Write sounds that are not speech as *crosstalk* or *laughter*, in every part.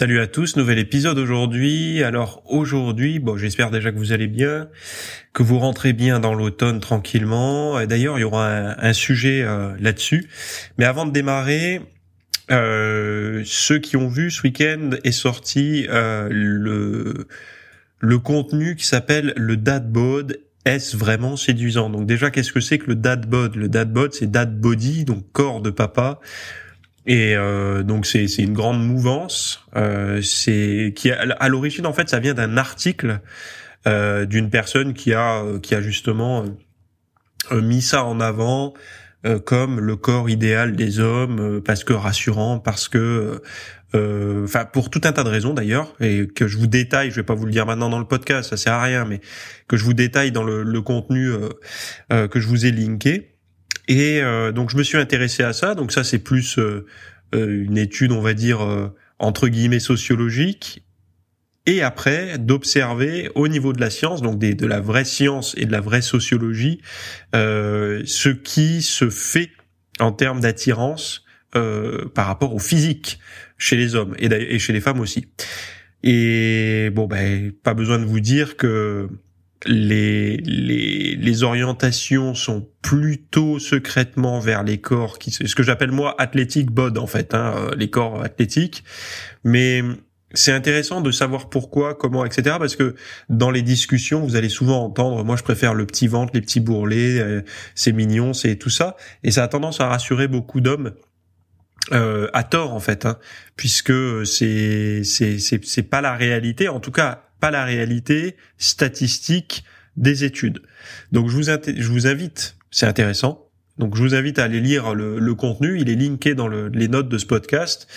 Salut à tous, nouvel épisode aujourd'hui. Alors aujourd'hui, bon, j'espère déjà que vous allez bien, que vous rentrez bien dans l'automne tranquillement. D'ailleurs, il y aura un, sujet euh, là-dessus. Mais avant de démarrer, euh, ceux qui ont vu ce week-end est sorti euh, le le contenu qui s'appelle le dad bod est-ce vraiment séduisant? Donc déjà, qu'est-ce que c'est que le dad bod? Le dad bod, c'est dad body, donc corps de papa. Et euh, donc c'est c'est une grande mouvance. Euh, c'est qui à l'origine en fait ça vient d'un article euh, d'une personne qui a qui a justement euh, mis ça en avant euh, comme le corps idéal des hommes euh, parce que rassurant parce que enfin pour tout un tas de raisons d'ailleurs et que je vous détaille je vais pas vous le dire maintenant dans le podcast ça sert à rien mais que je vous détaille dans le, le contenu que je vous ai linké et euh, donc je me suis intéressé à ça. Donc ça c'est plus euh, euh, une étude, on va dire entre guillemets sociologique. Et après d'observer au niveau de la science, donc de la vraie science et de la vraie sociologie, ce qui se fait en termes d'attirance par rapport au physique chez les hommes et, et chez les femmes aussi. Et bon ben pas besoin de vous dire que les, les, les orientations sont plutôt secrètement vers les corps qui ce que j'appelle moi athlétique bod en fait hein, euh, les corps athlétiques mais c'est intéressant de savoir pourquoi comment etc parce que dans les discussions vous allez souvent entendre moi je préfère le petit ventre les petits bourrelets euh, c'est mignon c'est tout ça et ça a tendance à rassurer beaucoup d'hommes euh, à tort en fait, hein, puisque c'est c'est c'est c'est pas la réalité. En tout cas, pas la réalité statistique des études. Donc je vous, invite, c'est intéressant, donc je vous invite à aller lire le, contenu, il est linké dans les notes de ce podcast.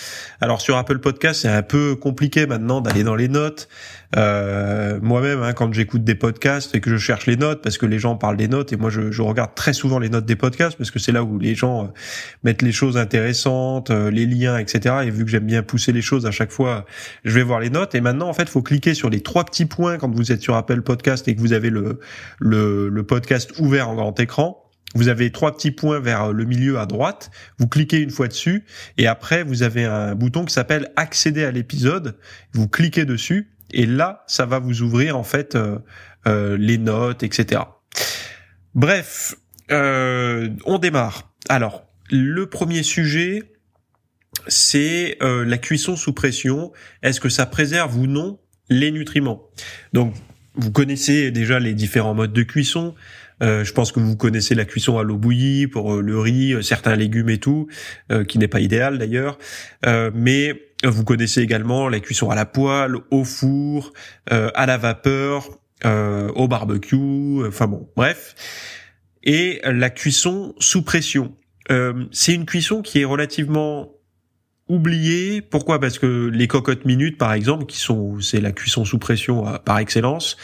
Alors sur Apple Podcast, c'est un peu compliqué maintenant d'aller dans les notes. Euh, moi-même, hein, quand j'écoute des podcasts et que je cherche les notes, parce que les gens parlent des notes, et moi je, regarde très souvent les notes des podcasts, parce que c'est là où les gens euh, mettent les choses intéressantes, euh, les liens, etc. Et vu que j'aime bien pousser les choses à chaque fois, je vais voir les notes. Et maintenant, en fait, faut cliquer sur les trois petits points quand vous êtes sur Apple Podcast et que vous avez le, le, le podcast ouvert en grand écran vous avez trois petits points vers le milieu à droite. Vous cliquez une fois dessus et après vous avez un bouton qui s'appelle accéder à l'épisode. Vous cliquez dessus et là ça va vous ouvrir en fait euh, euh, les notes, etc. Bref, euh, on démarre. Alors le premier sujet c'est la cuisson sous pression. Est-ce que ça préserve ou non les nutriments? Donc vous connaissez déjà les différents modes de cuisson. Euh, je pense que vous connaissez la cuisson à l'eau bouillie pour euh, le riz, euh, certains légumes et tout, qui n'est pas idéal d'ailleurs. mais vous connaissez également la cuisson à la poêle, au four, à la vapeur, au barbecue. Enfin bon, bref. Et la cuisson sous pression. c'est une cuisson qui est relativement oublié. Pourquoi? Parce que les cocottes minutes, par exemple, qui sont, c'est la cuisson sous pression euh, par excellence,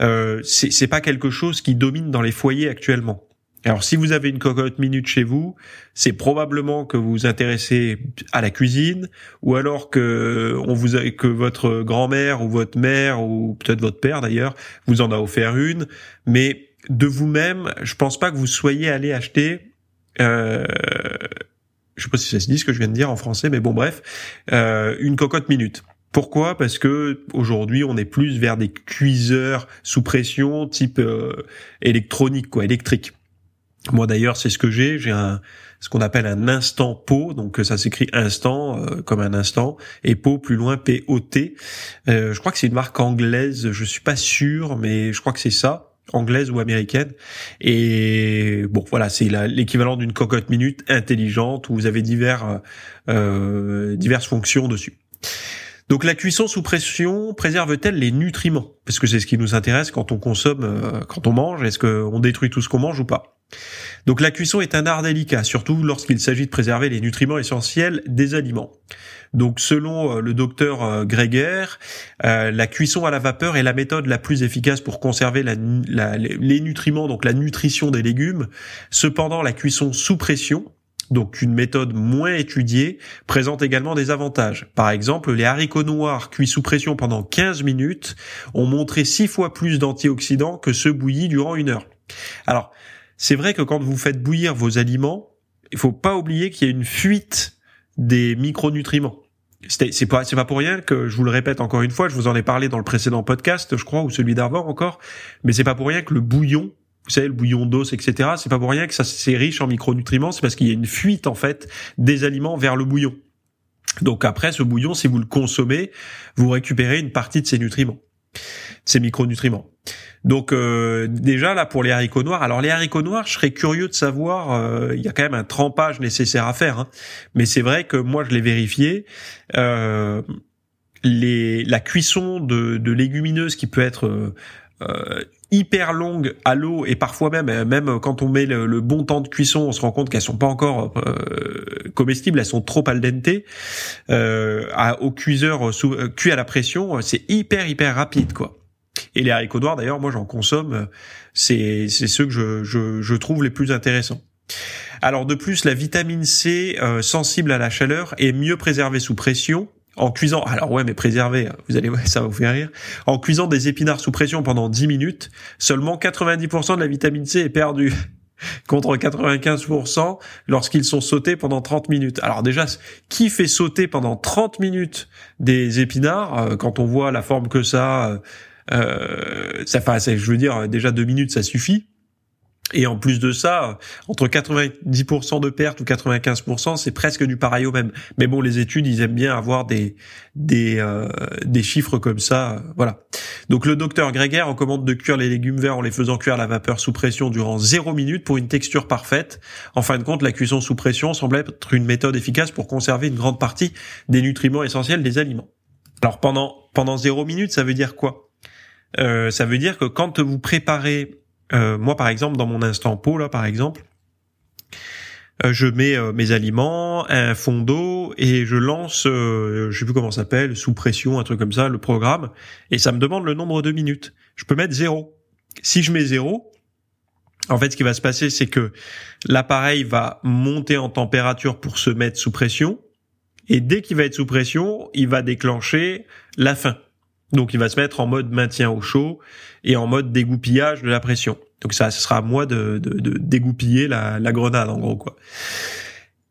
euh, c'est pas quelque chose qui domine dans les foyers actuellement. Alors, si vous avez une cocotte minute chez vous, c'est probablement que vous vous intéressez à la cuisine, ou alors que on vous a, que votre grand-mère ou votre mère ou peut-être votre père d'ailleurs vous en a offert une. Mais de vous-même, je pense pas que vous soyez allé acheter euh, je sais pas si ça se dit ce que je viens de dire en français, mais bon bref, euh, une cocotte minute. Pourquoi? Parce que aujourd'hui, on est plus vers des cuiseurs sous pression, type euh, électronique, quoi, électrique. Moi d'ailleurs, c'est ce que j'ai. J'ai un ce qu'on appelle un instant pot, donc ça s'écrit instant euh, comme un instant, et pot plus loin P O T. Euh, je crois que c'est une marque anglaise. Je suis pas sûr, mais je crois que c'est ça anglaise ou américaine. Et bon, voilà, c'est l'équivalent d'une cocotte minute intelligente où vous avez divers, euh, diverses fonctions dessus. Donc la cuisson sous pression préserve-t-elle les nutriments? Parce que c'est ce qui nous intéresse quand on consomme, euh, quand on mange. Est-ce qu'on détruit tout ce qu'on mange ou pas? Donc la cuisson est un art délicat, surtout lorsqu'il s'agit de préserver les nutriments essentiels des aliments. Donc selon le docteur Greger, la cuisson à la vapeur est la méthode la plus efficace pour conserver les nutriments, donc la nutrition des légumes. Cependant, la cuisson sous pression, donc une méthode moins étudiée, présente également des avantages. Par exemple, les haricots noirs cuits sous pression pendant 15 minutes ont montré 6 fois plus d'antioxydants que ceux bouillis durant une heure. Alors, c'est vrai que quand vous faites bouillir vos aliments, il faut pas oublier qu'il y a une fuite des micronutriments. C'est pas pas pour rien que je vous le répète encore une fois, je vous en ai parlé dans le précédent podcast, je crois, ou celui d'avant encore, mais c'est pas pour rien que le bouillon vous savez, le bouillon d'os, etc. C'est pas pour rien que ça c'est riche en micronutriments, c'est parce qu'il y a une fuite en fait des aliments vers le bouillon. Donc après, ce bouillon, si vous le consommez, vous récupérez une partie de ces nutriments, ces micronutriments. Donc euh, déjà là pour les haricots noirs, alors les haricots noirs, je serais curieux de savoir, euh, il y a quand même un trempage nécessaire à faire, hein. mais c'est vrai que moi je l'ai vérifié. Euh, les, la cuisson de, de légumineuses qui peut être euh, hyper longues à l'eau et parfois même euh, même quand on met le, bon temps de cuisson on se rend compte qu'elles sont pas encore euh, comestibles elles sont trop al dente. Euh, au cuiseur cuit à la pression c'est hyper hyper rapide quoi. Et les haricots noirs d'ailleurs moi j'en consomme c'est c'est ceux que je, je, je trouve les plus intéressants. Alors de plus la vitamine C sensible à la chaleur est mieux préservée sous pression en cuisant, alors ouais, mais préservé, vous allez *laughs* ça va vous faire rire. En cuisant des épinards sous pression pendant 10 minutes, seulement 90% de la vitamine C est perdue *laughs* contre 95% lorsqu'ils sont sautés pendant 30 minutes. Alors déjà, qui fait sauter pendant 30 minutes des épinards euh, quand on voit la forme que ça euh, euh ça fait, je veux dire, déjà deux minutes, ça suffit. Et en plus de ça, entre 90% de pertes ou 95%, c'est presque du pareil au même. Mais bon, les études, ils aiment bien avoir des des euh, des chiffres comme ça, voilà. Donc le docteur Greger recommande de cuire les légumes verts en les faisant cuire à la vapeur sous pression durant 0 minute pour une texture parfaite. En fin de compte, la cuisson sous pression semble être une méthode efficace pour conserver une grande partie des nutriments essentiels des aliments. Alors pendant pendant 0 minute, ça veut dire quoi? Euh, Ça veut dire que quand vous préparez euh, moi, par exemple, dans mon instant pot, là, par exemple, euh, je mets euh, mes aliments, un fond d'eau et je lance, je sais plus comment ça s'appelle, sous pression, un truc comme ça, le programme, et ça me demande le nombre de minutes. Je peux mettre zéro. Si je mets zéro, en fait, ce qui va se passer, c'est que l'appareil va monter en température pour se mettre sous pression, et dès qu'il va être sous pression, il va déclencher la fin. Donc il va se mettre en mode maintien au chaud et en mode dégoupillage de la pression. Donc ça, ce sera à moi de, de, dégoupiller la, la, grenade en gros quoi.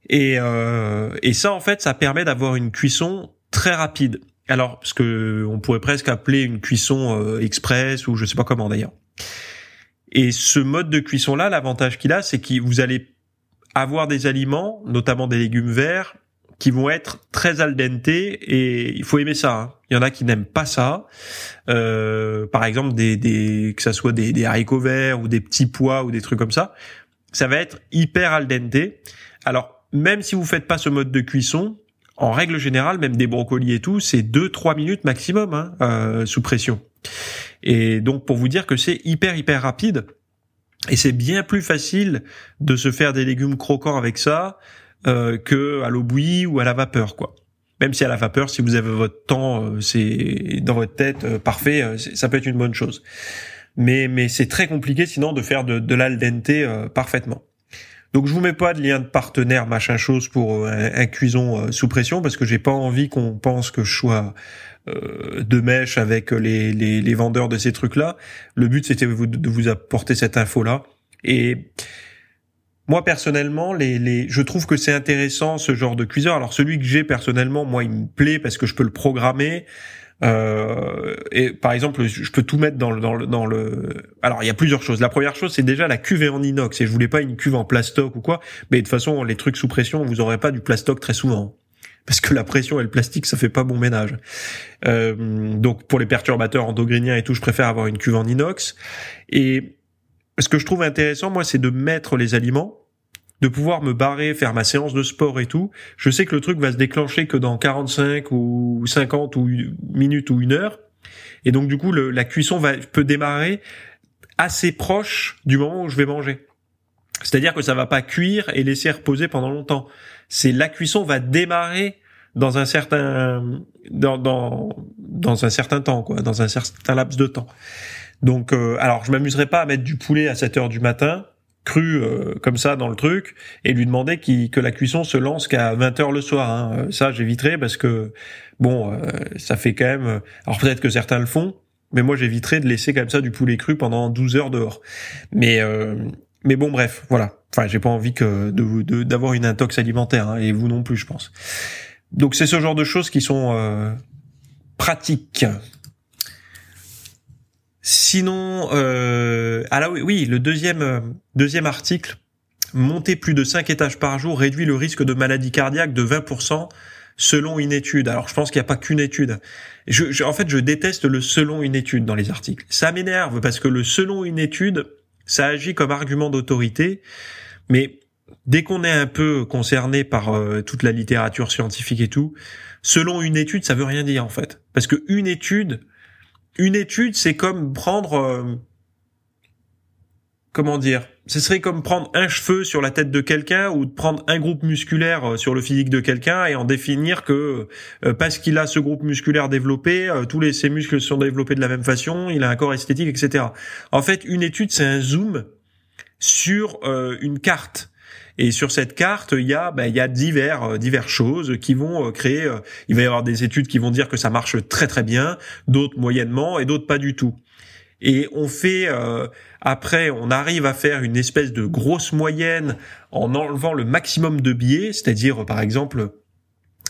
Et, euh, et ça en fait, ça permet d'avoir une cuisson très rapide. Alors ce que on pourrait presque appeler une cuisson euh, express ou je sais pas comment d'ailleurs. Et ce mode de cuisson là, l'avantage qu'il a, c'est que vous allez avoir des aliments, notamment des légumes verts, qui vont être très al dente et il faut aimer ça. Hein. Il y en a qui n'aiment pas ça. Euh, par exemple, des, des que ça soit des, haricots verts ou des petits pois ou des trucs comme ça, ça va être hyper al dente. Alors même si vous faites pas ce mode de cuisson, en règle générale, même des brocolis et tout, c'est 2-3 minutes maximum hein, euh, sous pression. Et donc pour vous dire que c'est hyper hyper rapide. Et c'est bien plus facile de se faire des légumes croquants avec ça euh, que à l'eau bouillie ou à la vapeur, quoi. Même si à la vapeur, si vous avez votre temps, euh, c'est dans votre tête euh, parfait, euh, ça peut être une bonne chose. Mais mais c'est très compliqué sinon de faire de, de l'al dente parfaitement. Donc je vous mets pas de lien de partenaire machin chose pour un, cuison sous pression parce que j'ai pas envie qu'on pense que je sois de mèche avec les, les, les vendeurs de ces trucs là. Le but c'était de vous apporter cette info là et moi personnellement, je trouve que c'est intéressant ce genre de cuiseur. Alors celui que j'ai personnellement, moi, il me plaît parce que je peux le programmer. Euh, et par exemple, je peux tout mettre dans le. Alors il y a plusieurs choses. La première chose, c'est déjà la cuve est en inox. Et je voulais pas une cuve en plastoc ou quoi. Mais de toute façon, les trucs sous pression, vous aurez pas du plastoc très souvent parce que la pression et le plastique ça fait pas bon ménage. Euh, donc pour les perturbateurs endocriniens et tout, je préfère avoir une cuve en inox. Et ce que je trouve intéressant, moi, c'est de mettre les aliments, de pouvoir me barrer, faire ma séance de sport et tout. Je sais que le truc va se déclencher que dans 45 ou 50 ou minutes ou une heure. Et donc, du coup, la cuisson va, peut démarrer assez proche du moment où je vais manger. C'est-à-dire que ça va pas cuire et laisser reposer pendant longtemps. C'est la cuisson va démarrer dans un certain dans dans dans un certain temps quoi, dans un certain laps de temps. Donc euh, alors je m'amuserai pas à mettre du poulet à 7 heures du matin cru euh, comme ça dans le truc et lui demander que la cuisson se lance qu'à 20 heures le soir. Hein. Ça j'éviterai parce que bon euh, ça fait quand même alors peut-être que certains le font mais moi j'éviterai de laisser comme ça du poulet cru pendant 12 heures dehors. Mais mais bon bref voilà Enfin, j'ai pas envie que d'avoir une intox alimentaire, hein, et vous non plus, je pense. Donc c'est ce genre de choses qui sont euh, pratiques. Sinon, euh, ah oui, oui, le deuxième euh, deuxième article, monter plus de 5 étages par jour réduit le risque de maladie cardiaque de 20% selon une étude. Alors je pense qu'il n'y a pas qu'une étude. Je, en fait, je déteste le selon une étude dans les articles. Ça m'énerve parce que le selon une étude, ça agit comme argument d'autorité. Mais dès qu'on est un peu concerné par euh, toute la littérature scientifique et tout, selon une étude, ça veut rien dire en fait. Parce que une étude, une étude, c'est comme prendre, euh, comment dire, ce serait comme prendre un cheveu sur la tête de quelqu'un ou prendre un groupe musculaire euh, sur le physique de quelqu'un et en définir que parce qu'il a ce groupe musculaire développé, tous les ses muscles sont développés de la même façon, il a un corps esthétique, etc. En fait, une étude, c'est un zoom sur euh, une carte. Et sur cette carte, il y a, ben, il y a divers, euh, divers choses qui vont euh, créer. il va y avoir des études qui vont dire que ça marche très très bien, d'autres moyennement et d'autres pas du tout. Et on fait après, on arrive à faire une espèce de grosse moyenne en enlevant le maximum de biais, c'est-à-dire par exemple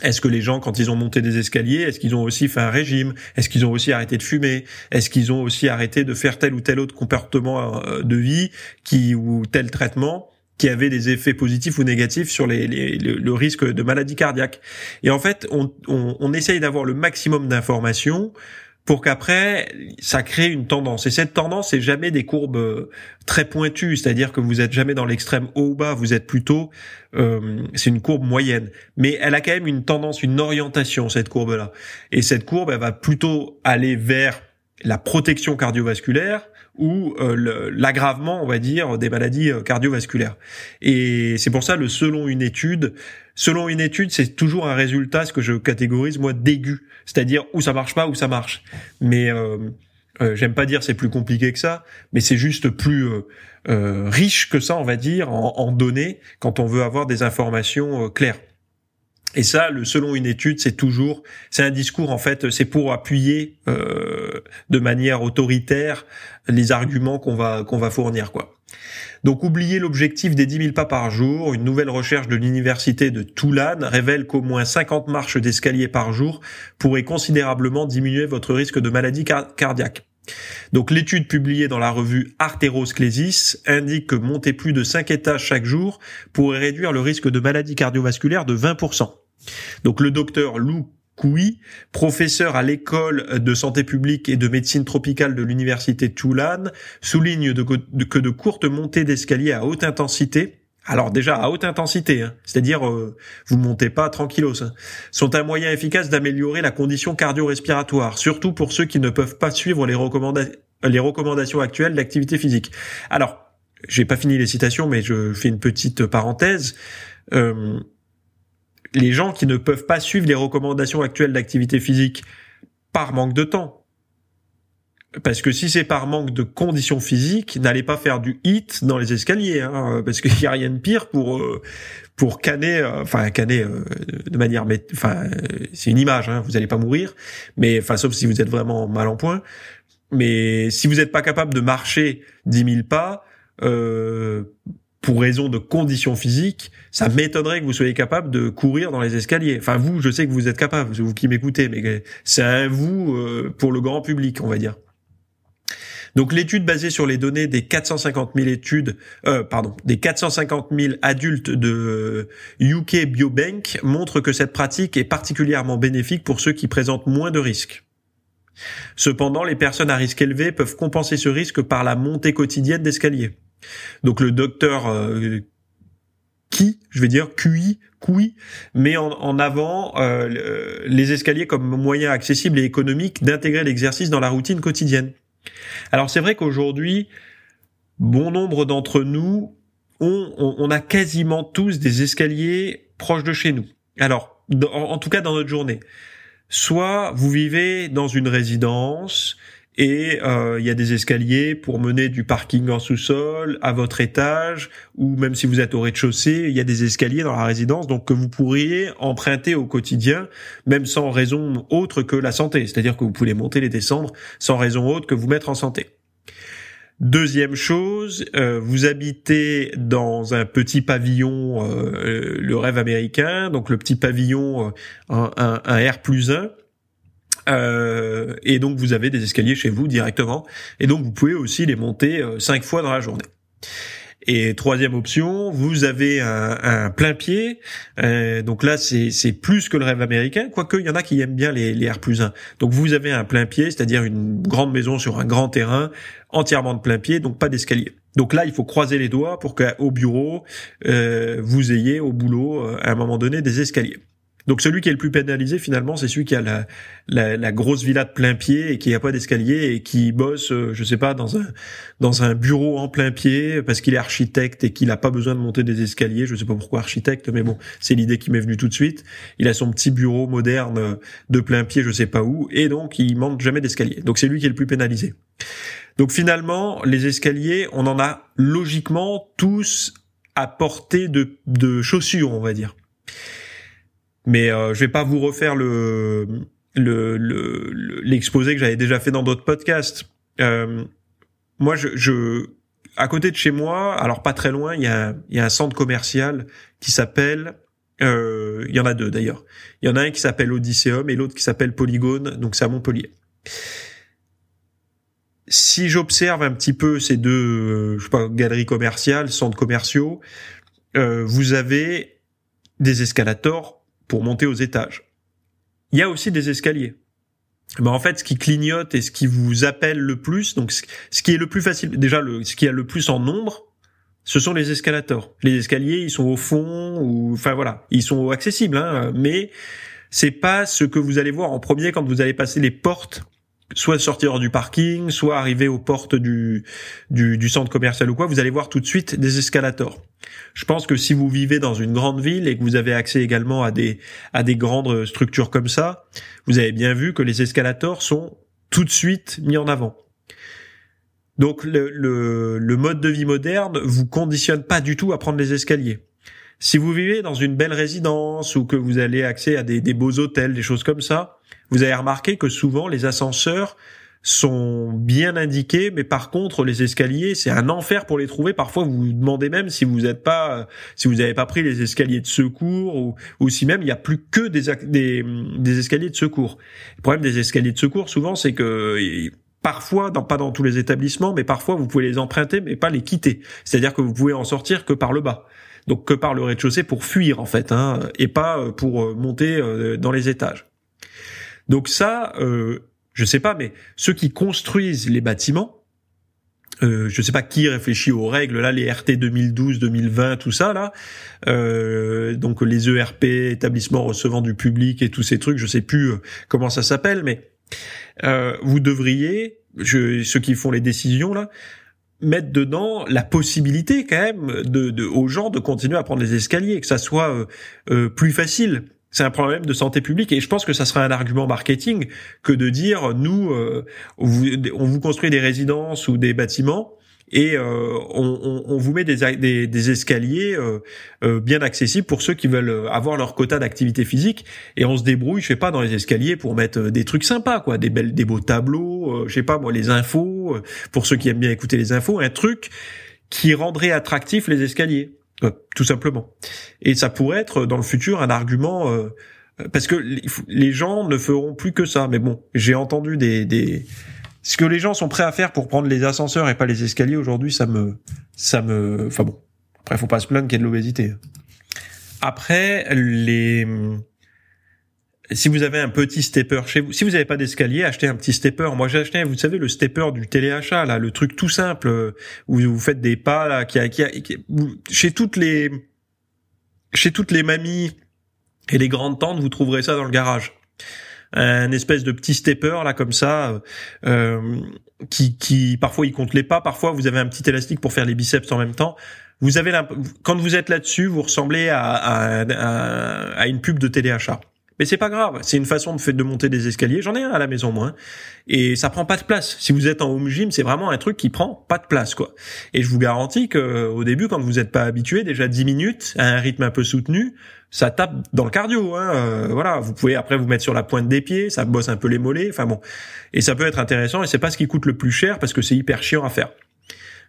est-ce que les gens, quand ils ont monté des escaliers, est-ce qu'ils ont aussi fait un régime? Est-ce qu'ils ont aussi arrêté de fumer? Est-ce qu'ils ont aussi arrêté de faire tel ou tel autre comportement euh, de vie qui ou tel traitement? Qui avait des effets positifs ou négatifs sur les, le risque de maladie cardiaque Et en fait, on, on, on essaye d'avoir le maximum d'informations pour qu'après ça crée une tendance. Et cette tendance, c'est jamais des courbes euh, très pointues, c'est-à-dire que vous êtes jamais dans l'extrême haut ou bas, vous êtes plutôt, euh, c'est une courbe moyenne. Mais elle a quand même une tendance, une orientation cette courbe-là. Et cette courbe, elle va plutôt aller vers la protection cardiovasculaire ou euh, l'aggravement, on va dire, des maladies euh, cardiovasculaires. Et c'est pour ça le selon une étude, selon une étude, c'est toujours un résultat, ce que je catégorise moi d'aigu, c'est-à-dire où ça marche pas, où ça marche. Mais euh, euh j'aime pas dire c'est plus compliqué que ça, mais c'est juste plus riche que ça, on va dire, en, en, données quand on veut avoir des informations claires. Et ça, le selon une étude, c'est toujours, c'est un discours en fait, c'est pour appuyer euh, de manière autoritaire les arguments qu'on va qu'on va fournir quoi. Donc oubliez l'objectif des 10 000 pas par jour. Une nouvelle recherche de l'université de Toulane révèle qu'au moins 50 marches d'escalier par jour pourraient considérablement diminuer votre risque de maladie cardiaque. Donc l'étude publiée dans la revue Artérosclésis indique que monter plus de 5 étages chaque jour pourrait réduire le risque de maladie cardiovasculaire de 20%. Donc le docteur Lou Koui, professeur à l'école de santé publique et de médecine tropicale de l'université Tulane, souligne que de courtes montées d'escalier à haute intensité alors déjà à haute intensité, hein, c'est-à-dire euh, vous montez pas tranquillos, hein, sont un moyen efficace d'améliorer la condition cardio-respiratoire, surtout pour ceux qui ne peuvent pas suivre les, les recommandations actuelles d'activité physique. Alors, j'ai pas fini les citations, mais je fais une petite parenthèse. Euh, les gens qui ne peuvent pas suivre les recommandations actuelles d'activité physique par manque de temps. Parce que si c'est par manque de conditions physiques, n'allez pas faire du hit dans les escaliers, hein, parce qu'il y a rien de pire pour euh, pour canner, euh, enfin canner euh, de manière, enfin c'est une image, hein, vous n'allez pas mourir, mais enfin sauf si vous êtes vraiment mal en point. Mais si vous n'êtes pas capable de marcher 10 000 pas, pour raison de conditions physiques, ça m'étonnerait que vous soyez capable de courir dans les escaliers. Enfin, vous, je sais que vous êtes capable, vous qui m'écoutez, mais c'est à vous euh, pour le grand public, on va dire. Donc l'étude basée sur les données des 450 000 études, euh, pardon, des 450 000 adultes de UK Biobank montre que cette pratique est particulièrement bénéfique pour ceux qui présentent moins de risques. Cependant, les personnes à risque élevé peuvent compenser ce risque par la montée quotidienne d'escalier. Donc le docteur euh, qui, je vais dire QI, QI, met en, avant euh, les escaliers comme moyen accessible et économique d'intégrer l'exercice dans la routine quotidienne. Alors c'est vrai qu'aujourd'hui, bon nombre d'entre nous, on, on, a quasiment tous des escaliers proches de chez nous. Alors, en tout cas dans notre journée. Soit vous vivez dans une résidence et euh, il y a des escaliers pour mener du parking en sous-sol à votre étage ou même si vous êtes au rez-de-chaussée, il y a des escaliers dans la résidence donc que vous pourriez emprunter au quotidien même sans raison autre que la santé, c'est-à-dire que vous pouvez monter les descendre sans raison autre que vous mettre en santé. Deuxième chose, euh, vous habitez dans un petit pavillon, euh, le rêve américain, donc le petit pavillon, un, un, un R plus 1, euh, et donc vous avez des escaliers chez vous directement, et donc vous pouvez aussi les monter euh, cinq fois dans la journée. Et troisième option, vous avez un, un plein pied. Euh, donc là, c'est plus que le rêve américain, quoique il y en a qui aiment bien les, les R plus 1. Donc vous avez un plein pied, c'est-à-dire une grande maison sur un grand terrain, entièrement de plein pied, donc pas d'escalier. Donc là, il faut croiser les doigts pour qu'au bureau, euh, vous ayez au boulot, à un moment donné, des escaliers. Donc celui qui est le plus pénalisé finalement, c'est celui qui a la, la, la, grosse villa de plein pied et qui n'a pas d'escalier et qui bosse, euh, je sais pas, dans un dans un bureau en plein pied parce qu'il est architecte et qu'il n'a pas besoin de monter des escaliers. Je sais pas pourquoi architecte, mais bon, c'est l'idée qui m'est venue tout de suite. Il a son petit bureau moderne de plein pied, je sais pas où, et donc il manque jamais d'escalier. Donc c'est lui qui est le plus pénalisé. Donc finalement, les escaliers, on en a logiquement tous à portée de, de chaussures, on va dire. Mais euh, je vais pas vous refaire le l'exposé le, que j'avais déjà fait dans d'autres podcasts. Euh, moi, je, je, à côté de chez moi, alors pas très loin, il y a, y a un centre commercial qui s'appelle, euh, il y en a deux d'ailleurs. Il y en a un qui s'appelle Odysseum et l'autre qui s'appelle Polygone, donc c'est à Montpellier. Si j'observe un petit peu ces deux, euh, je sais pas, galeries commerciales, centres commerciaux, euh, vous avez des escalators pour monter aux étages. Il y a aussi des escaliers. Mais en fait, ce qui clignote et ce qui vous appelle le plus, donc ce qui est le plus facile, déjà le, ce qui a le plus en nombre, ce sont les escalators. Les escaliers, ils sont au fond, ou enfin voilà, ils sont accessibles, hein, mais c'est pas ce que vous allez voir en premier quand vous allez passer les portes soit sortir du parking, soit arriver aux portes du, du, centre commercial ou quoi, vous allez voir tout de suite des escalators. Je pense que si vous vivez dans une grande ville et que vous avez accès également à des, à des grandes structures comme ça, vous avez bien vu que les escalators sont tout de suite mis en avant. Donc le, le, le mode de vie moderne vous conditionne pas du tout à prendre les escaliers. Si vous vivez dans une belle résidence ou que vous avez accès à des, beaux hôtels, des choses comme ça, vous avez remarqué que souvent les ascenseurs sont bien indiqués, mais par contre les escaliers, c'est un enfer pour les trouver. Parfois, vous vous demandez même si vous n'êtes pas, si vous n'avez pas pris les escaliers de secours ou, si même il n'y a plus que des, escaliers de secours. Le problème des escaliers de secours, souvent, c'est que parfois, pas dans tous les établissements, mais parfois vous pouvez les emprunter, mais pas les quitter. C'est-à-dire que vous pouvez en sortir que par le bas. Donc que par le rez-de-chaussée pour fuir en fait, hein, et pas pour monter euh, dans les étages. Donc ça, euh, je sais pas, mais ceux qui construisent les bâtiments, euh, je sais pas qui réfléchit aux règles là, les RT 2012, 2020, tout ça là, euh, donc les ERP, établissements recevant du public et tous ces trucs, je sais plus euh, comment ça s'appelle, mais euh, vous devriez, je, ceux qui font les décisions là, mettre dedans la possibilité quand même de, de, aux gens de continuer à prendre les escaliers, que ça soit euh, euh plus facile. C'est un problème de santé publique et je pense que ça serait un argument marketing que de dire nous euh, on vous construit des résidences ou des bâtiments et euh, on, vous met des, des, escaliers euh, bien accessibles pour ceux qui veulent avoir leur quota d'activité physique et on se débrouille je sais pas dans les escaliers pour mettre des trucs sympas quoi des belles des beaux tableaux je sais pas moi les infos pour ceux qui aiment bien écouter les infos un truc qui rendrait attractif les escaliers euh, tout simplement. Et ça pourrait être dans le futur un argument euh, parce que les gens ne feront plus que ça. Mais bon, j'ai entendu des, des ce que les gens sont prêts à faire pour prendre les ascenseurs et pas les escaliers aujourd'hui, ça me ça me enfin bon. Après faut pas se plaindre qu'il y ait de l'obésité. Après les si vous avez un petit stepper chez vous, si vous n'avez pas d'escalier, achetez un petit stepper. Moi, j'ai acheté, vous savez, le stepper du téléachat, là, le truc tout simple euh, où vous faites des pas, là, qui, qui, qui chez toutes les, chez toutes les mamies et les grandes tantes, vous trouverez ça dans le garage. Un espèce de petit stepper là comme ça, euh, qui, qui parfois il compte les pas, parfois vous avez un petit élastique pour faire les biceps en même temps. vous avez quand vous êtes là-dessus, vous ressemblez à, à, à, une pub de téléachat. Mais c'est pas grave, c'est une façon de, monter des escaliers. J'en ai un à la maison moi, hein. et ça prend pas de place. Si vous êtes en home gym, c'est vraiment un truc qui prend pas de place quoi. Et je vous garantis que au début, quand vous n'êtes pas habitué, déjà 10 minutes à un rythme un peu soutenu, ça tape dans le cardio. Hein. Euh, voilà, vous pouvez après vous mettre sur la pointe des pieds, ça bosse un peu les mollets. Enfin bon, et ça peut être intéressant. Et c'est pas ce qui coûte le plus cher parce que c'est hyper chiant à faire.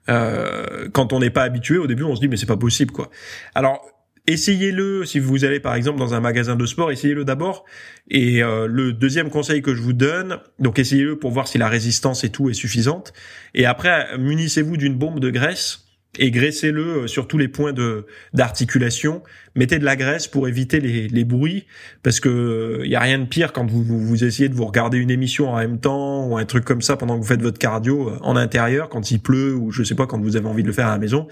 Euh, quand on n'est pas habitué, au début, on se dit mais c'est pas possible quoi. Alors essayez-le si vous allez par exemple dans un magasin de sport, essayez-le d'abord. Et euh, le deuxième conseil que je vous donne, donc essayez-le pour voir si la résistance et tout est suffisante. Et après, munissez-vous d'une bombe de graisse et graissez-le euh, sur tous les points de d'articulation. Mettez de la graisse pour éviter les, les bruits, parce que il y a rien de pire quand vous, vous, essayez de vous regarder une émission en même temps ou un truc comme ça pendant que vous faites votre cardio euh, en intérieur quand il pleut ou je sais pas quand vous avez envie de le faire à la maison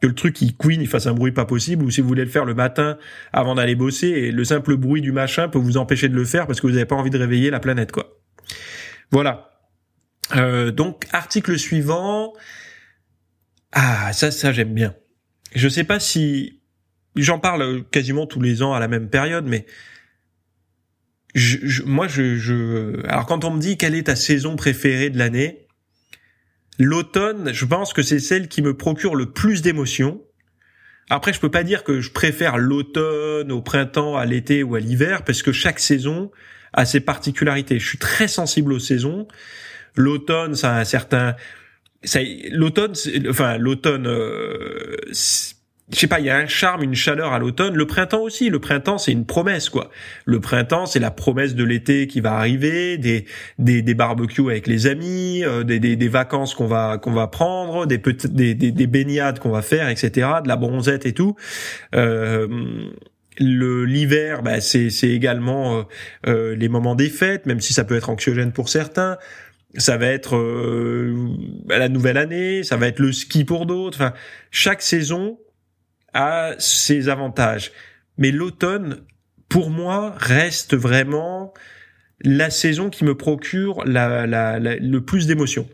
que le truc il queen, il fasse un bruit pas possible, ou si vous voulez le faire le matin avant d'aller bosser, et le simple bruit du machin peut vous empêcher de le faire parce que vous n'avez pas envie de réveiller la planète, quoi. Voilà. Euh, donc article suivant. Ah, ça, ça j'aime bien. Je sais pas si j'en parle quasiment tous les ans à la même période, mais je, moi, je, je, alors quand on me dit quelle est ta saison préférée de l'année, l'automne, je pense que c'est celle qui me procure le plus d'émotions. Après, je peux pas dire que je préfère l'automne au printemps, à l'été ou à l'hiver, parce que chaque saison a ses particularités. Je suis très sensible aux saisons. L'automne, ça a un certain, l'automne, enfin l'automne, euh, je sais pas, il y a un charme, une chaleur à l'automne. Le printemps aussi. Le printemps, c'est une promesse, quoi. Le printemps, c'est la promesse de l'été qui va arriver, des des, des barbecues avec les amis, euh, des, des, des vacances qu'on va qu'on va prendre, des des, des, des baignades qu'on va faire, etc. De la bronzette et tout. Euh, le l'hiver, bah, c'est c'est également euh, euh, les moments des fêtes, même si ça peut être anxiogène pour certains ça va être euh, la nouvelle année, ça va être le ski pour d'autres. Enfin, chaque saison a ses avantages. Mais l'automne, pour moi, reste vraiment la saison qui me procure la, la, le plus d'émotions.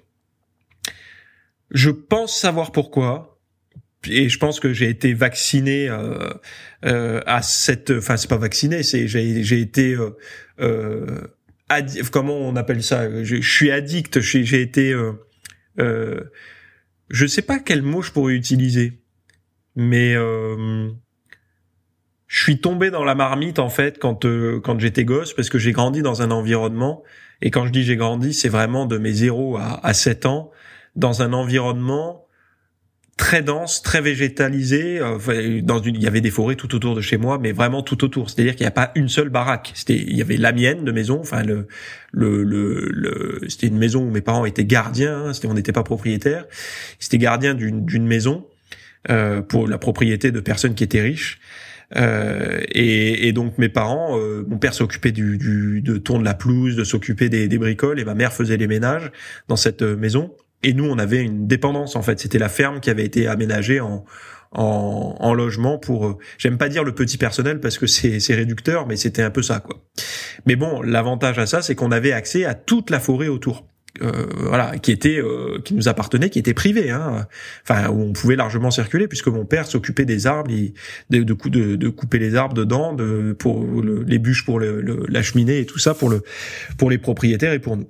Je pense savoir pourquoi, et je pense que j'ai été vacciné euh, euh, à cette, enfin c'est pas vacciné, c'est j'ai j'ai été euh, euh comment on appelle ça? Je, suis addict, j'ai été, euh, euh, je sais pas quel mot je pourrais utiliser mais euh, je suis tombé dans la marmite en fait quand euh, quand j'étais gosse parce que j'ai grandi dans un environnement et quand je dis j'ai grandi c'est vraiment de mes 0 à, à 7 ans dans un environnement très dense, très végétalisé. Dans une, il y avait des forêts tout autour de chez moi, mais vraiment tout autour. C'est-à-dire qu'il n'y a pas une seule baraque. C'était, il y avait la mienne de maison. Enfin, le, le, le, c'était une maison où mes parents étaient gardiens. Hein, c'était, on n'était pas propriétaire. C'était gardien d'une, d'une maison euh, pour la propriété de personnes qui étaient riches. Euh, et, et, donc mes parents, euh, mon père s'occupait du, du, de tourner la pelouse, de s'occuper des, des, bricoles, et ma mère faisait les ménages dans cette euh, maison. Et nous, on avait une dépendance en fait. C'était la ferme qui avait été aménagée en, en, en logement pour. Euh, j'aime pas dire le petit personnel parce que c'est réducteur, mais c'était un peu ça quoi. Mais bon, l'avantage à ça, c'est qu'on avait accès à toute la forêt autour. Euh, voilà, qui était, euh, qui nous appartenait, qui était privé, hein. enfin où on pouvait largement circuler puisque mon père s'occupait des arbres, de, de, couper les arbres dedans, de pour les bûches pour la cheminée et tout ça pour le pour les propriétaires et pour nous.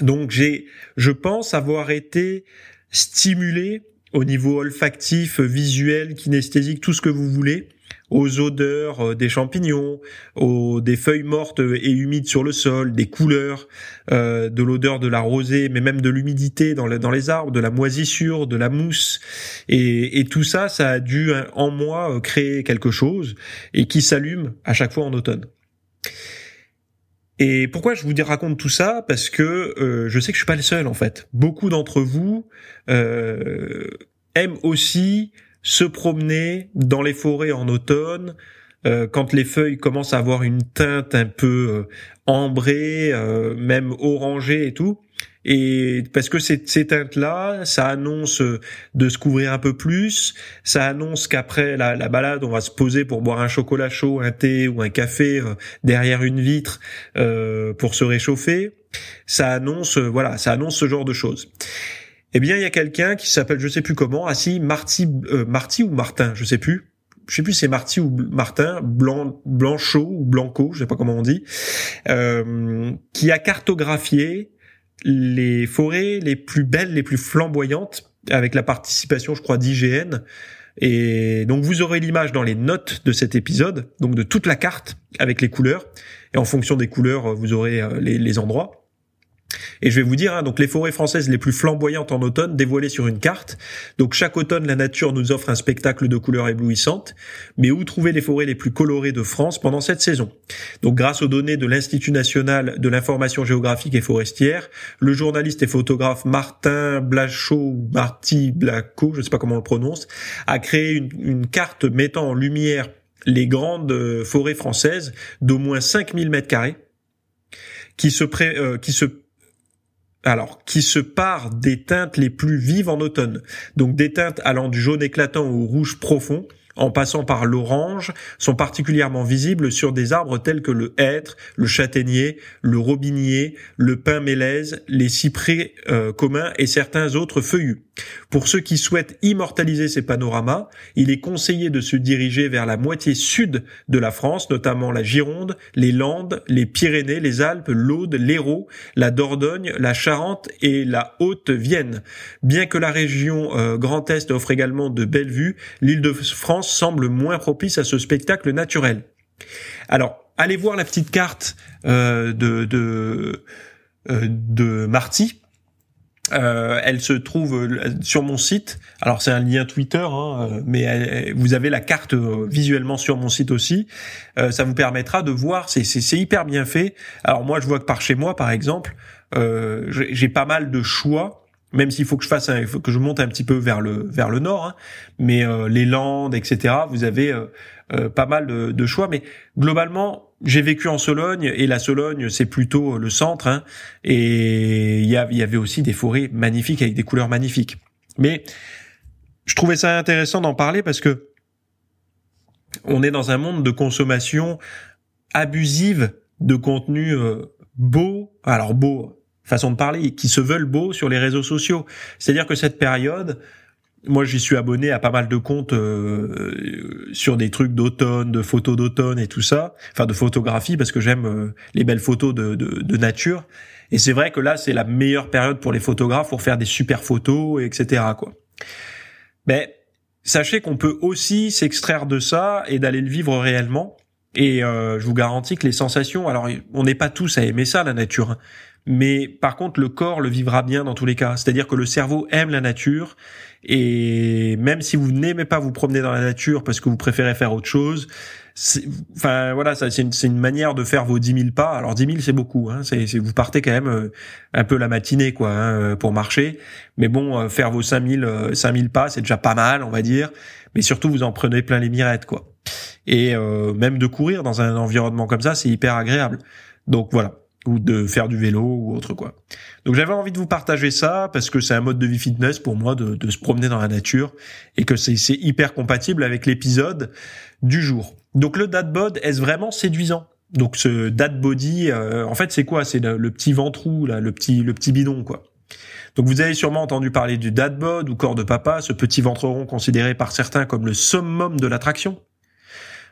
Donc j'ai, je pense avoir été stimulé au niveau olfactif, visuel, kinesthésique, tout ce que vous voulez, aux odeurs euh, des champignons, aux des feuilles mortes et humides sur le sol, des couleurs, euh, de l'odeur de la rosée, mais même de l'humidité dans, dans les arbres, de la moisissure, de la mousse, et, et tout ça, ça a dû hein, en moi euh, créer quelque chose et qui s'allume à chaque fois en automne. Et pourquoi je vous raconte tout ça? Parce que euh, je sais que je suis pas le seul en fait. Beaucoup d'entre vous euh, aiment aussi se promener dans les forêts en automne, euh, quand les feuilles commencent à avoir une teinte un peu euh, ambrée, euh, même orangée et tout. Et parce que ces, ces teintes-là, ça annonce de se couvrir un peu plus, ça annonce qu'après la, la, balade, on va se poser pour boire un chocolat chaud, un thé ou un café derrière une vitre pour se réchauffer. Ça annonce, voilà, ça annonce ce genre de choses. Eh bien, il y a quelqu'un qui s'appelle, je sais plus comment, assis Marty, euh, Marty ou Martin, je sais plus. Je sais plus si c'est Marty ou Martin, Blanc, Blanchot ou Blanco, je sais pas comment on dit, euh, qui a cartographié les forêts les plus belles, les plus flamboyantes, avec la participation, je crois, d'IGN. Et donc vous aurez l'image dans les notes de cet épisode, donc de toute la carte avec les couleurs. Et en fonction des couleurs, vous aurez euh, les, les endroits. Et je vais vous dire, hein, donc les forêts françaises les plus flamboyantes en automne dévoilées sur une carte. Donc chaque automne, la nature nous offre un spectacle de couleurs éblouissantes. Mais où trouver les forêts les plus colorées de France pendant cette saison? Donc grâce aux données de l'Institut national de l'information géographique et forestière, le journaliste et photographe Martin Blachot Marty Blacot, je ne sais pas comment on le prononce, a créé une, une carte mettant en lumière les grandes euh, forêts françaises d'au moins 5000 mètres carrés qui se, pré, euh, qui se alors, qui se part des teintes les plus vives en automne. Donc des teintes allant du jaune éclatant au rouge profond, en passant par l'orange, sont particulièrement visibles sur des arbres tels que le hêtre, le châtaignier, le robinier, le pin mélèze, les cyprès euh, communs et certains autres feuillus. Pour ceux qui souhaitent immortaliser ces panoramas, il est conseillé de se diriger vers la moitié sud de la France, notamment la Gironde, les Landes, les Pyrénées, les Alpes, l'Aude, l'Hérault, la Dordogne, la Charente et la Haute-Vienne. Bien que la région euh, Grand Est offre également de belles vues, l'île de France semble moins propice à ce spectacle naturel. Alors, allez voir la petite carte euh, de, de, euh, Marty euh, elle se trouve sur mon site. Alors c'est un lien Twitter, hein, mais vous avez la carte visuellement sur mon site aussi. ça vous permettra de voir. C'est hyper bien fait. Alors moi je vois que par chez moi par exemple, j'ai pas mal de choix. Même s'il faut que je fasse, il faut que je monte un petit peu vers le vers le nord, hein. mais les Landes, etc. Vous avez pas mal de, de choix, mais globalement j'ai vécu en Sologne et la Sologne c'est plutôt le centre hein, et il y, avait aussi des forêts magnifiques avec des couleurs magnifiques. Mais je trouvais ça intéressant d'en parler parce que on est dans un monde de consommation abusive de contenu euh, beau, alors beau façon de parler, qui se veulent beaux sur les réseaux sociaux. C'est-à-dire que cette période, moi j'y suis abonné à pas mal de comptes euh, sur des trucs d'automne, de photos d'automne et tout ça, enfin de photographie parce que j'aime euh, les belles photos de, de, de nature. Et c'est vrai que là c'est la meilleure période pour les photographes pour faire des super photos, etc. Quoi. Mais sachez qu'on peut aussi s'extraire de ça et d'aller le vivre réellement. Et euh, je vous garantis que les sensations, alors on n'est pas tous à aimer ça la nature, hein, mais par contre le corps le vivra bien dans tous les cas. C'est-à-dire que le cerveau aime la nature et même si vous n'aimez pas vous promener dans la nature parce que vous préférez faire autre chose, enfin voilà, c'est une, une, manière de faire vos 10 000 pas. Alors 10 000 c'est beaucoup, hein, c'est vous partez quand même euh, un peu la matinée quoi hein, euh, pour marcher. Mais bon, euh, faire vos 5000 5000 pas c'est déjà pas mal, on va dire. Mais surtout vous en prenez plein les mirettes quoi. Et même de courir dans un environnement comme ça, c'est hyper agréable. Donc voilà ou de faire du vélo ou autre quoi. Donc j'avais envie de vous partager ça parce que c'est un mode de vie fitness pour moi de, se promener dans la nature et que c'est hyper compatible avec l'épisode du jour. Donc le dad bod est-ce vraiment séduisant? Donc ce dad body, euh, en fait c'est quoi? C'est le, petit ventrou là, le petit le petit bidon quoi. Donc vous avez sûrement entendu parler du dad bod ou corps de papa, ce petit ventre rond considéré par certains comme le summum de l'attraction.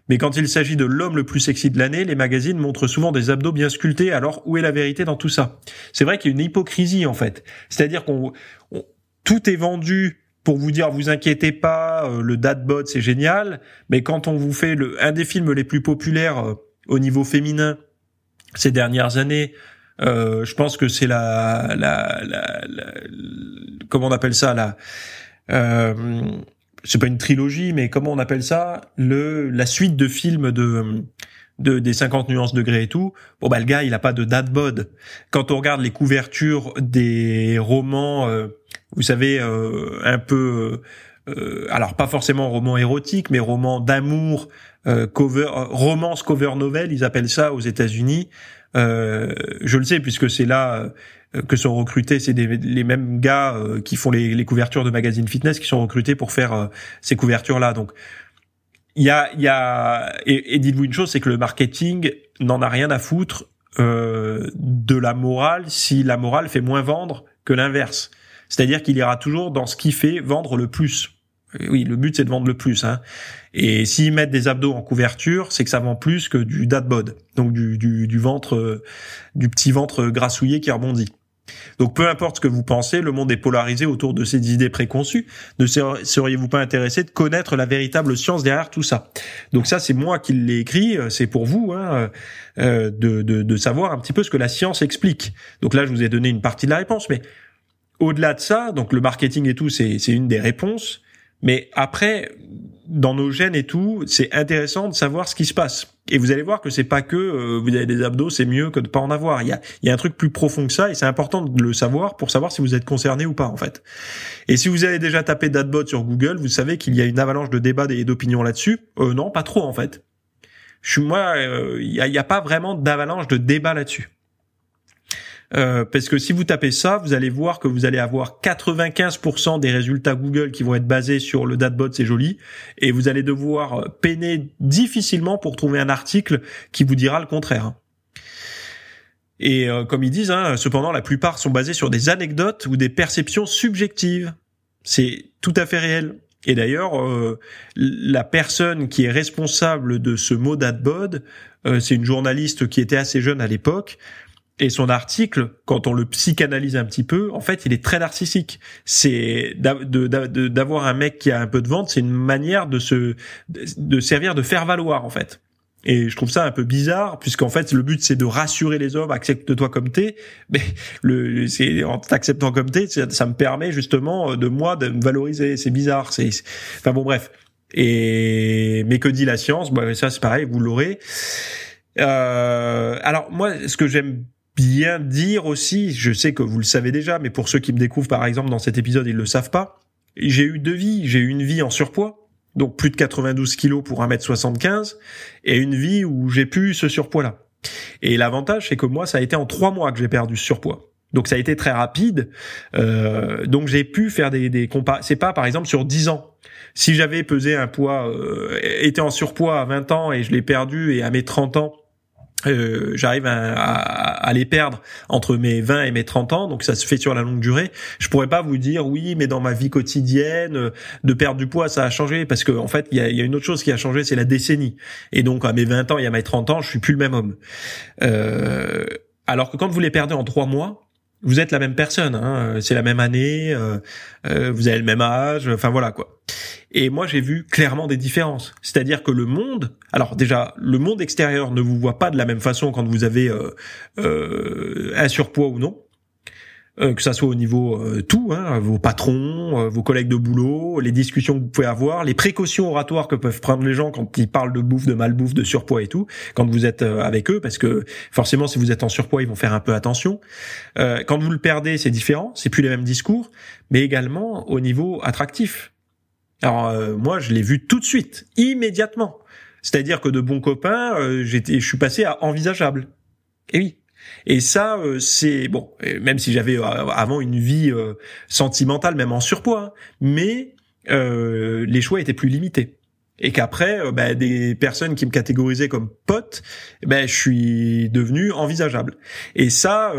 Mais quand il s'agit de l'homme le plus sexy de l'année, les magazines montrent souvent des abdos bien sculptés. Alors où est la vérité dans tout ça? C'est vrai qu'il y a une hypocrisie en fait. C'est-à-dire qu'on tout est vendu pour vous dire vous inquiétez pas, euh, le dadbot c'est génial, mais quand on vous fait le un des films les plus populaires euh, au niveau féminin ces dernières années, euh, je pense que c'est la, la, la, la, comment on appelle ça là c'est pas une trilogie, mais comment on appelle ça Le la suite de films de de des 50 nuances degrés et tout. Bon bah le gars, il a pas de date bod. Quand on regarde les couvertures des romans, euh, vous savez, euh, un peu, euh, alors pas forcément romans érotiques, mais romans d'amour, cover, romance cover novel, ils appellent ça aux États-Unis. je le sais puisque c'est là euh, que sont recrutés, c'est les mêmes gars euh, qui font les, couvertures de magazines fitness qui sont recrutés pour faire euh, ces couvertures-là. Donc, il y a, y a, et, dites-vous une chose, c'est que le marketing n'en a rien à foutre de la morale si la morale fait moins vendre que l'inverse. C'est-à-dire qu'il ira toujours dans ce qui fait vendre le plus. Oui, le but c'est de vendre le plus. Hein. Et s'ils mettent des abdos en couverture, c'est que ça vend plus que du dad bod, donc du, du, du ventre, euh, du petit ventre grassouillé qui rebondit. Donc peu importe ce que vous pensez, le monde est polarisé autour de ces idées préconçues. Ne seriez-vous pas intéressé de connaître la véritable science derrière tout ça? Donc ça, c'est moi qui l'ai écrit, euh, c'est pour vous hein, euh, de, de, de, savoir un petit peu ce que la science explique. Donc là, je vous ai donné une partie de la réponse, mais au-delà de ça, donc le marketing et tout, c'est une des réponses. Mais après, dans nos gènes et tout, c'est intéressant de savoir ce qui se passe. Et vous allez voir que c'est pas que euh, vous avez des abdos, c'est mieux que de pas en avoir. Il y a, y a un truc plus profond que ça, et c'est important de le savoir pour savoir si vous êtes concerné ou pas en fait. Et si vous avez déjà tapé Dadbot sur Google, vous savez qu'il y a une avalanche de débats et d'opinions là-dessus. Euh, non, pas trop en fait. Je suis moi, euh, il y, a, pas vraiment d'avalanche de débats là-dessus. Euh, parce que si vous tapez ça, vous allez voir que vous allez avoir 95% des résultats Google qui vont être basés sur le datbot, c'est joli, et vous allez devoir peiner difficilement pour trouver un article qui vous dira le contraire. Et euh, comme ils disent, hein, cependant, la plupart sont basés sur des anecdotes ou des perceptions subjectives. C'est tout à fait réel. Et d'ailleurs, euh, la personne qui est responsable de ce mot d'adbod, c'est une journaliste qui était assez jeune à l'époque. Et son article, quand on le psychanalyse un petit peu, en fait, il est très narcissique. C'est d'avoir un mec qui a un peu de vente, c'est une manière de se de servir de faire valoir en fait. Et je trouve ça un peu bizarre, puisqu'en fait, le but, c'est de rassurer les hommes, accepte-toi comme t'es. *laughs* Mais le, en t'acceptant comme t'es, ça, ça, me permet justement de moi de me valoriser. C'est bizarre. C'est, enfin bon, bref. Et, mais que dit la science? Bah, ça, c'est pareil, vous l'aurez. Euh, alors, moi, ce que j'aime bien dire aussi, je sais que vous le savez déjà, mais pour ceux qui me découvrent par exemple dans cet épisode, ils le savent pas. J'ai eu deux vies. J'ai eu une vie en surpoids, donc plus de 92 kilos pour 1m75, et une vie où j'ai pu ce surpoids-là. Et l'avantage, c'est que moi, ça a été en trois mois que j'ai perdu ce surpoids. Donc ça a été très rapide. Euh, donc j'ai pu faire des, des compas. C'est pas par exemple sur 10 ans. Si j'avais pesé un poids, euh, été en surpoids à 20 ans et je l'ai perdu et à mes 30 ans, euh, j'arrive à, à, les perdre entre mes 20 et mes 30 ans, donc ça se fait sur la longue durée. Je pourrais pas vous dire oui, mais dans ma vie quotidienne, de perdre du poids, ça a changé parce que en fait, il y a, y a, une autre chose qui a changé, c'est la décennie. Et donc à mes 20 ans et à mes 30 ans, je suis plus le même homme. Euh, alors que quand vous les perdez en trois mois, vous êtes la même personne, hein, c'est la même année, euh, euh, vous avez le même âge, enfin voilà quoi. Et moi j'ai vu clairement des différences. C'est-à-dire que le monde, alors déjà le monde extérieur ne vous voit pas de la même façon quand vous avez euh, un surpoids ou non. Euh, que ça soit au niveau euh, tout, hein, vos patrons, euh, vos collègues de boulot, les discussions que vous pouvez avoir, les précautions oratoires que peuvent prendre les gens quand ils parlent de bouffe, de malbouffe, de surpoids et tout, quand vous êtes avec eux, parce que forcément si vous êtes en surpoids, ils vont faire un peu attention. quand vous le perdez, c'est différent, c'est plus les mêmes discours, mais également au niveau attractif. Alors moi, je l'ai vu tout de suite, immédiatement. C'est-à-dire que de bons copains, j'étais, je suis passé à envisageable. Et oui, et ça, euh, c'est bon, même si j'avais euh, avant une vie euh, sentimentale, même en surpoids, hein, mais les choix étaient plus limités. Et qu'après, bah, des personnes qui me catégorisaient comme pote, ben je suis devenu envisageable. Et ça,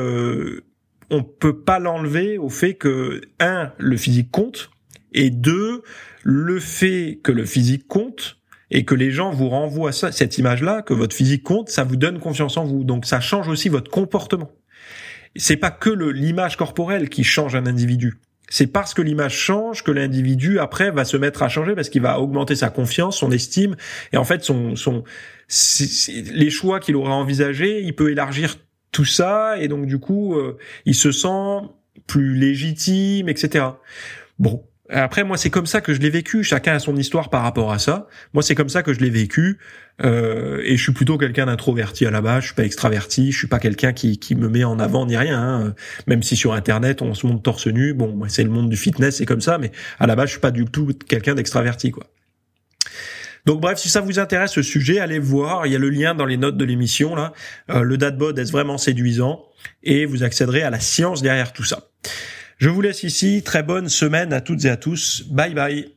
on peut pas l'enlever au fait que un, le physique compte, et deux, le fait que le physique compte et que les gens vous renvoient ça, cette image-là, que votre physique compte, ça vous donne confiance en vous. Donc ça change aussi votre comportement. C'est pas que l'image corporelle qui change un individu. C'est parce que l'image change que l'individu après va se mettre à changer parce qu'il va augmenter sa confiance, son estime et en fait son son les choix qu'il aurait envisagés, il peut élargir tout ça et donc du coup euh, il se sent plus légitime, etc. Bon, après, moi, c'est comme ça que je l'ai vécu. Chacun a son histoire par rapport à ça. Moi, c'est comme ça que je l'ai vécu. Euh, et je suis plutôt quelqu'un d'introverti à la base. Je suis pas extraverti. Je suis pas quelqu'un qui, qui me met en avant ni rien. Hein. Même si sur Internet, on se montre torse nu. Bon, c'est le monde du fitness, c'est comme ça. Mais à la base, je suis pas du tout quelqu'un d'extraverti, quoi. Donc bref, si ça vous intéresse ce sujet, allez voir. Il y a le lien dans les notes de l'émission là. Euh, le datbot est vraiment séduisant et vous accéderez à la science derrière tout ça. Je vous laisse ici. Très bonne semaine à toutes et à tous. Bye bye.